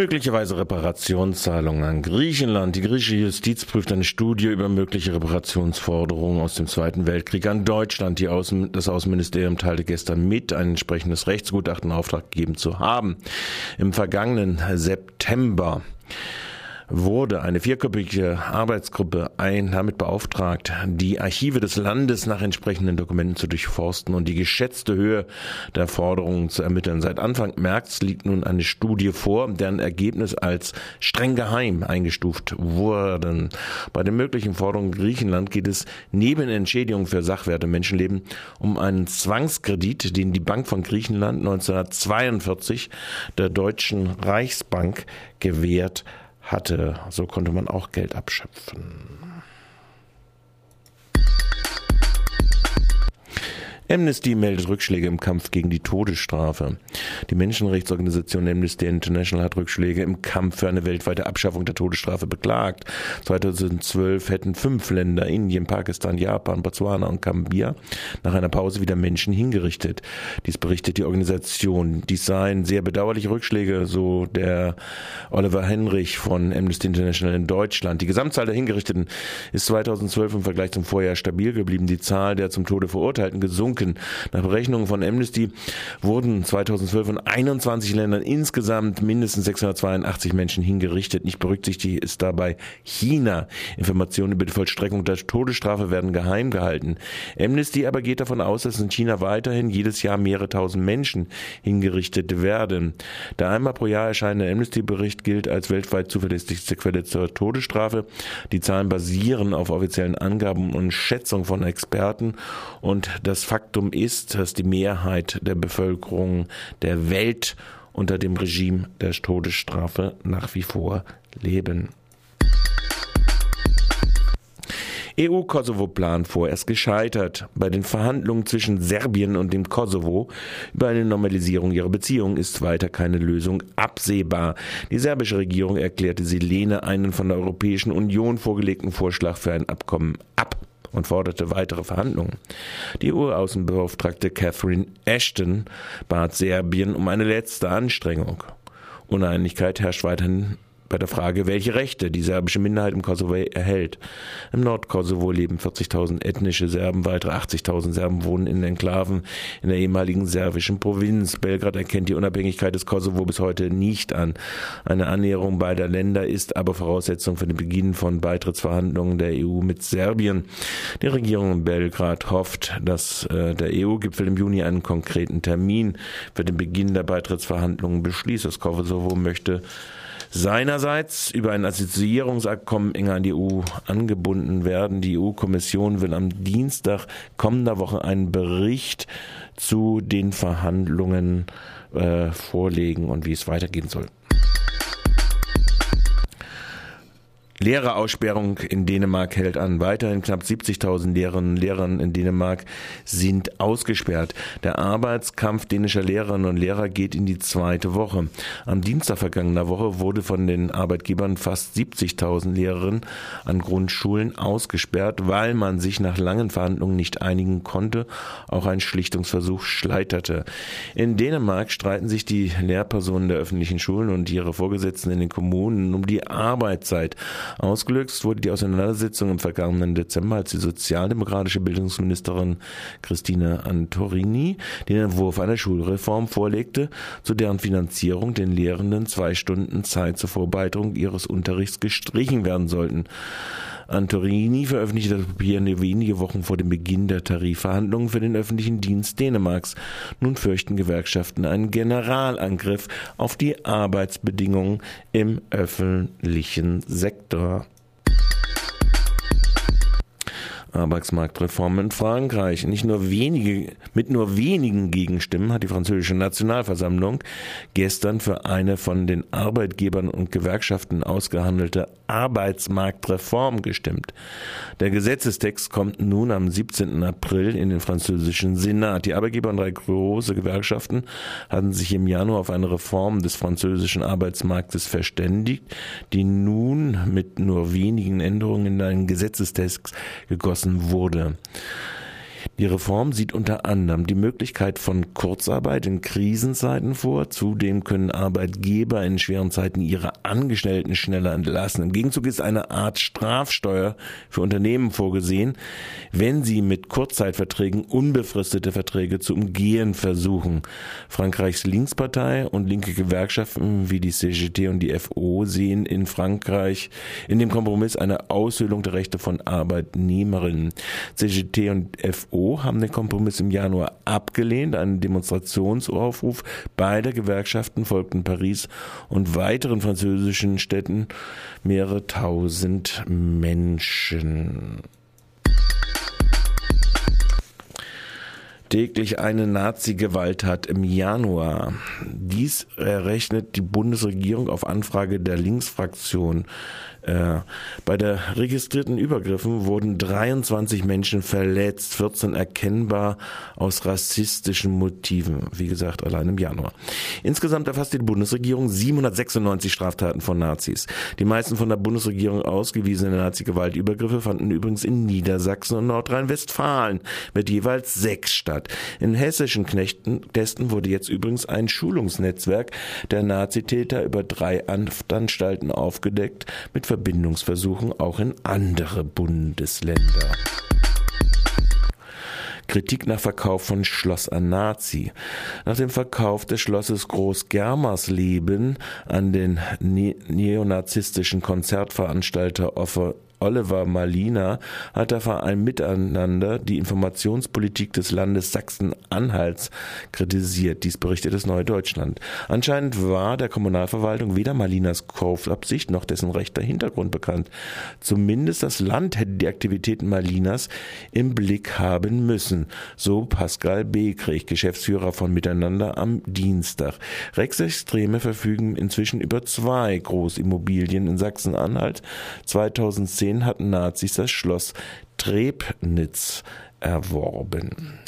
Möglicherweise Reparationszahlungen an Griechenland. Die griechische Justiz prüft eine Studie über mögliche Reparationsforderungen aus dem Zweiten Weltkrieg an Deutschland. Außen, das Außenministerium teilte gestern mit, ein entsprechendes Rechtsgutachten in Auftrag gegeben zu haben. Im vergangenen September wurde eine vierköpfige Arbeitsgruppe ein, damit beauftragt, die Archive des Landes nach entsprechenden Dokumenten zu durchforsten und die geschätzte Höhe der Forderungen zu ermitteln. Seit Anfang März liegt nun eine Studie vor, deren Ergebnis als streng geheim eingestuft wurden. Bei den möglichen Forderungen Griechenland geht es neben Entschädigung für Sachwerte Menschenleben um einen Zwangskredit, den die Bank von Griechenland 1942 der Deutschen Reichsbank gewährt hatte. So konnte man auch Geld abschöpfen. Amnesty meldet Rückschläge im Kampf gegen die Todesstrafe. Die Menschenrechtsorganisation Amnesty International hat Rückschläge im Kampf für eine weltweite Abschaffung der Todesstrafe beklagt. 2012 hätten fünf Länder, Indien, Pakistan, Japan, Botswana und Gambia, nach einer Pause wieder Menschen hingerichtet. Dies berichtet die Organisation. Dies seien sehr bedauerliche Rückschläge, so der Oliver Henrich von Amnesty International in Deutschland. Die Gesamtzahl der Hingerichteten ist 2012 im Vergleich zum Vorjahr stabil geblieben. Die Zahl der zum Tode Verurteilten gesunken gesunken. Nach Berechnungen von Amnesty wurden 2012 in 21 Ländern insgesamt mindestens 682 Menschen hingerichtet. Nicht berücksichtigt ist dabei China. Informationen über die Vollstreckung der Todesstrafe werden geheim gehalten. Amnesty aber geht davon aus, dass in China weiterhin jedes Jahr mehrere tausend Menschen hingerichtet werden. Der einmal pro Jahr erscheinende Amnesty-Bericht gilt als weltweit zuverlässigste Quelle zur Todesstrafe. Die Zahlen basieren auf offiziellen Angaben und Schätzungen von Experten und das Fakt Faktum ist, dass die Mehrheit der Bevölkerung der Welt unter dem Regime der Todesstrafe nach wie vor leben. EU-Kosovo-Plan vorerst gescheitert. Bei den Verhandlungen zwischen Serbien und dem Kosovo über eine Normalisierung ihrer Beziehungen ist weiter keine Lösung absehbar. Die serbische Regierung erklärte, sie lehne einen von der Europäischen Union vorgelegten Vorschlag für ein Abkommen ab und forderte weitere Verhandlungen. Die EU-Außenbeauftragte Catherine Ashton bat Serbien um eine letzte Anstrengung. Uneinigkeit herrscht weiterhin bei der Frage, welche Rechte die serbische Minderheit im Kosovo erhält. Im Nordkosovo leben 40.000 ethnische Serben, weitere 80.000 Serben wohnen in Enklaven in der ehemaligen serbischen Provinz. Belgrad erkennt die Unabhängigkeit des Kosovo bis heute nicht an. Eine Annäherung beider Länder ist aber Voraussetzung für den Beginn von Beitrittsverhandlungen der EU mit Serbien. Die Regierung in Belgrad hofft, dass äh, der EU-Gipfel im Juni einen konkreten Termin für den Beginn der Beitrittsverhandlungen beschließt. Das Kosovo möchte seinerseits über ein Assoziierungsabkommen enger an die EU angebunden werden. Die EU-Kommission will am Dienstag kommender Woche einen Bericht zu den Verhandlungen äh, vorlegen und wie es weitergehen soll. Lehreraussperrung in Dänemark hält an. Weiterhin knapp 70.000 Lehrerinnen und Lehrer in Dänemark sind ausgesperrt. Der Arbeitskampf dänischer Lehrerinnen und Lehrer geht in die zweite Woche. Am Dienstag vergangener Woche wurde von den Arbeitgebern fast 70.000 Lehrerinnen an Grundschulen ausgesperrt, weil man sich nach langen Verhandlungen nicht einigen konnte. Auch ein Schlichtungsversuch scheiterte. In Dänemark streiten sich die Lehrpersonen der öffentlichen Schulen und ihre Vorgesetzten in den Kommunen um die Arbeitszeit. Ausgelöst wurde die Auseinandersetzung im vergangenen Dezember, als die sozialdemokratische Bildungsministerin Christine Antorini den Entwurf einer Schulreform vorlegte, zu deren Finanzierung den Lehrenden zwei Stunden Zeit zur Vorbereitung ihres Unterrichts gestrichen werden sollten. Antorini veröffentlichte das Papier nur wenige Wochen vor dem Beginn der Tarifverhandlungen für den öffentlichen Dienst Dänemarks. Nun fürchten Gewerkschaften einen Generalangriff auf die Arbeitsbedingungen im öffentlichen Sektor. Arbeitsmarktreform in Frankreich. Nicht nur wenige, mit nur wenigen Gegenstimmen hat die französische Nationalversammlung gestern für eine von den Arbeitgebern und Gewerkschaften ausgehandelte Arbeitsmarktreform gestimmt. Der Gesetzestext kommt nun am 17. April in den französischen Senat. Die Arbeitgeber und drei große Gewerkschaften hatten sich im Januar auf eine Reform des französischen Arbeitsmarktes verständigt, die nun mit nur wenigen Änderungen in einen Gesetzestext gegossen wurde. Die Reform sieht unter anderem die Möglichkeit von Kurzarbeit in Krisenzeiten vor. Zudem können Arbeitgeber in schweren Zeiten ihre Angestellten schneller entlassen. Im Gegenzug ist eine Art Strafsteuer für Unternehmen vorgesehen, wenn sie mit Kurzzeitverträgen unbefristete Verträge zu umgehen versuchen. Frankreichs Linkspartei und linke Gewerkschaften wie die CGT und die FO sehen in Frankreich in dem Kompromiss eine Aushöhlung der Rechte von Arbeitnehmerinnen. CGT und FO haben den Kompromiss im Januar abgelehnt. Ein Demonstrationsaufruf beider Gewerkschaften folgten Paris und weiteren französischen Städten mehrere tausend Menschen. Täglich eine Nazi-Gewalttat im Januar. Dies errechnet die Bundesregierung auf Anfrage der Linksfraktion äh, bei der registrierten Übergriffen wurden 23 Menschen verletzt, 14 erkennbar aus rassistischen Motiven. Wie gesagt, allein im Januar. Insgesamt erfasst die Bundesregierung 796 Straftaten von Nazis. Die meisten von der Bundesregierung ausgewiesenen Nazi-Gewaltübergriffe fanden übrigens in Niedersachsen und Nordrhein-Westfalen mit jeweils sechs statt. In hessischen Knechtentesten wurde jetzt übrigens ein Schulungsnetzwerk der Nazitäter über drei Anstalten aufgedeckt mit Verbindungsversuchen auch in andere Bundesländer. Kritik nach Verkauf von Schloss an Nazi. Nach dem Verkauf des Schlosses Groß-Germersleben an den ne neonazistischen Konzertveranstalter Oliver Malina hat der Verein Miteinander die Informationspolitik des Landes Sachsen-Anhalts kritisiert. Dies berichtet das Neue Deutschland. Anscheinend war der Kommunalverwaltung weder Malinas Kaufabsicht noch dessen rechter Hintergrund bekannt. Zumindest das Land hätte die Aktivitäten Malinas im Blick haben müssen, so Pascal Bekrieg, Geschäftsführer von Miteinander am Dienstag. Rechtsextreme verfügen inzwischen über zwei Großimmobilien in Sachsen-Anhalt. 2010 2010 hatten Nazis das Schloss Trebnitz erworben.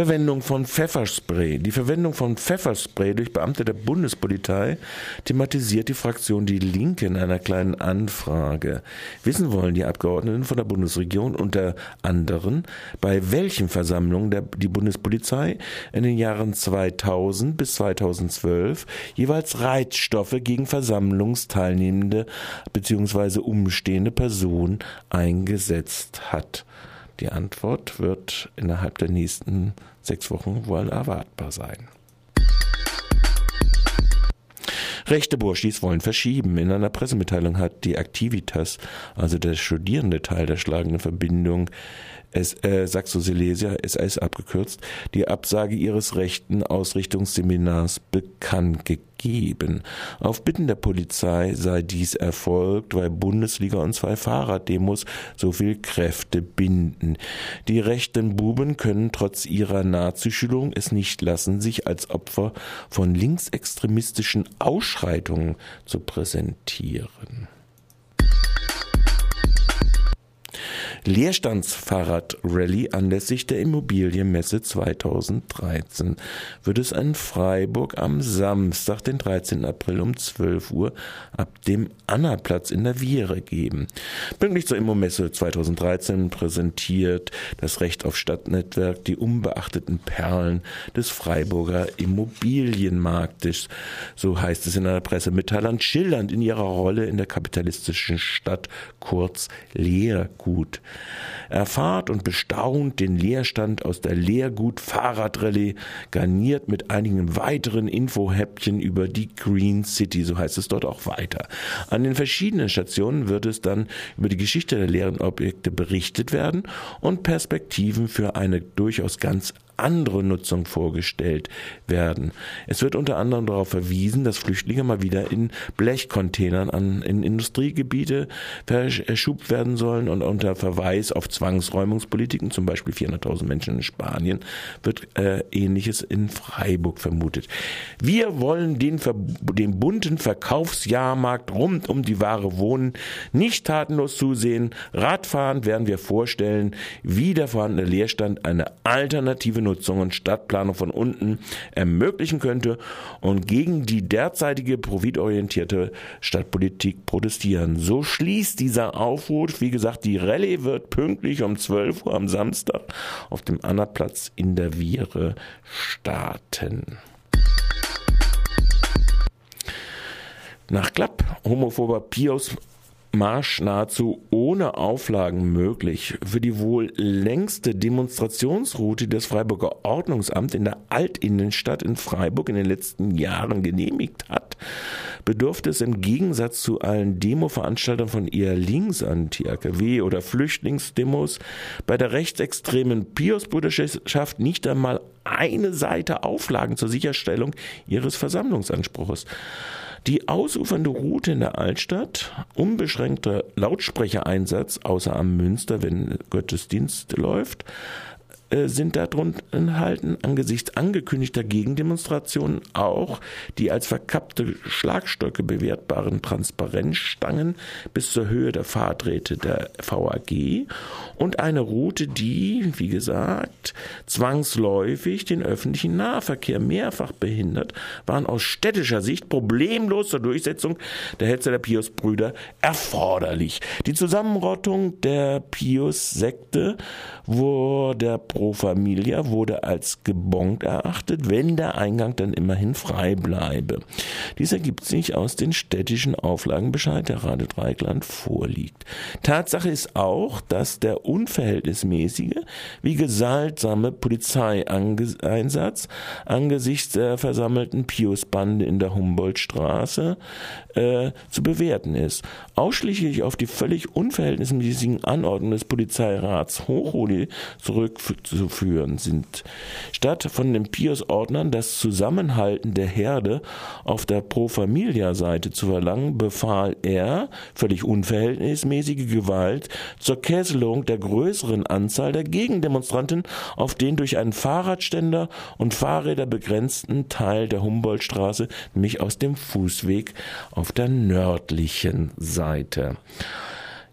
Verwendung von Pfefferspray. Die Verwendung von Pfefferspray durch Beamte der Bundespolizei thematisiert die Fraktion Die Linke in einer kleinen Anfrage. Wissen wollen die Abgeordneten von der Bundesregierung unter anderem, bei welchen Versammlungen der, die Bundespolizei in den Jahren 2000 bis 2012 jeweils Reizstoffe gegen versammlungsteilnehmende bzw. umstehende Personen eingesetzt hat. Die Antwort wird innerhalb der nächsten sechs Wochen wohl erwartbar sein. Rechte Burschis wollen verschieben. In einer Pressemitteilung hat die Activitas, also der studierende Teil der schlagenden Verbindung, S äh, Saxo-Silesia, SS abgekürzt, die Absage ihres rechten Ausrichtungsseminars bekannt gegeben. Auf Bitten der Polizei sei dies erfolgt, weil Bundesliga und zwei Fahrraddemos so viel Kräfte binden. Die rechten Buben können trotz ihrer Nazischulung es nicht lassen, sich als Opfer von linksextremistischen Ausschreitungen zu präsentieren. Leerstandsfahrradrallye anlässlich der Immobilienmesse 2013 wird es in Freiburg am Samstag, den 13. April um 12 Uhr ab dem Annaplatz in der Viere geben. Pünktlich zur Immomesse 2013 präsentiert das Recht auf Stadtnetzwerk die unbeachteten Perlen des Freiburger Immobilienmarktes. So heißt es in einer Pressemitteilung, schildernd in ihrer Rolle in der kapitalistischen Stadt, kurz Leergut. Erfahrt und bestaunt den Leerstand aus der Leergut Fahrradrallye, garniert mit einigen weiteren Infohäppchen über die Green City, so heißt es dort auch weiter. An den verschiedenen Stationen wird es dann über die Geschichte der leeren Objekte berichtet werden und Perspektiven für eine durchaus ganz andere Nutzung vorgestellt werden. Es wird unter anderem darauf verwiesen, dass Flüchtlinge mal wieder in Blechcontainern an, in Industriegebiete verschubt werden sollen und unter Verweis auf Zwangsräumungspolitiken, zum Beispiel 400.000 Menschen in Spanien, wird äh, Ähnliches in Freiburg vermutet. Wir wollen den, den bunten Verkaufsjahrmarkt rund um die wahre Wohnen nicht tatenlos zusehen. Radfahren werden wir vorstellen, wie der vorhandene Leerstand eine alternative Umnutzung und Stadtplanung von unten ermöglichen könnte und gegen die derzeitige profitorientierte Stadtpolitik protestieren. So schließt dieser Aufruf. Wie gesagt, die Rallye wird pünktlich um 12 Uhr am Samstag auf dem Annaplatz in der Viere starten. Nach Klapp homophober Pios Marsch nahezu ohne Auflagen möglich. Für die wohl längste Demonstrationsroute, die das Freiburger Ordnungsamt in der Altinnenstadt in Freiburg in den letzten Jahren genehmigt hat, bedurfte es im Gegensatz zu allen Demo-Veranstaltern von eher links Anti-AKW oder Flüchtlingsdemos bei der rechtsextremen Pius-Bruderschaft nicht einmal eine Seite Auflagen zur Sicherstellung ihres Versammlungsanspruchs. Die ausufernde Route in der Altstadt, unbeschränkter Lautsprechereinsatz, außer am Münster, wenn Gottesdienst läuft, sind darunter enthalten, angesichts angekündigter Gegendemonstrationen auch die als verkappte Schlagstöcke bewertbaren Transparenzstangen bis zur Höhe der Fahrträte der VAG und eine Route, die, wie gesagt, zwangsläufig den öffentlichen Nahverkehr mehrfach behindert, waren aus städtischer Sicht problemlos zur Durchsetzung der Hetze der Pius-Brüder erforderlich. Die Zusammenrottung der Pius-Sekte, der Pro Familia wurde als gebongt erachtet, wenn der Eingang dann immerhin frei bleibe. Dies ergibt sich aus den städtischen Auflagenbescheid, der Rade Dreikland vorliegt. Tatsache ist auch, dass der unverhältnismäßige wie gesaltsame Polizeieinsatz angesichts der versammelten Piusbande in der Humboldtstraße äh, zu bewerten ist. Ausschließlich auf die völlig unverhältnismäßigen Anordnungen des Polizeirats Hochholi zurückzuführen sind. Statt von den Pius-Ordnern das Zusammenhalten der Herde auf der Pro Familia-Seite zu verlangen, befahl er völlig unverhältnismäßige Gewalt zur Kesselung der größeren Anzahl der Gegendemonstranten auf den durch einen Fahrradständer und Fahrräder begrenzten Teil der Humboldtstraße, nämlich aus dem Fußweg auf der nördlichen Seite.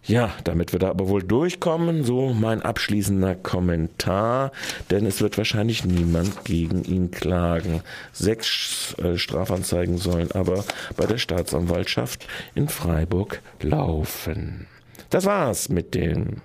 Ja, damit wird er aber wohl durchkommen, so mein abschließender Kommentar, denn es wird wahrscheinlich niemand gegen ihn klagen. Sechs äh, Strafanzeigen sollen aber bei der Staatsanwaltschaft in Freiburg laufen. Das war's mit dem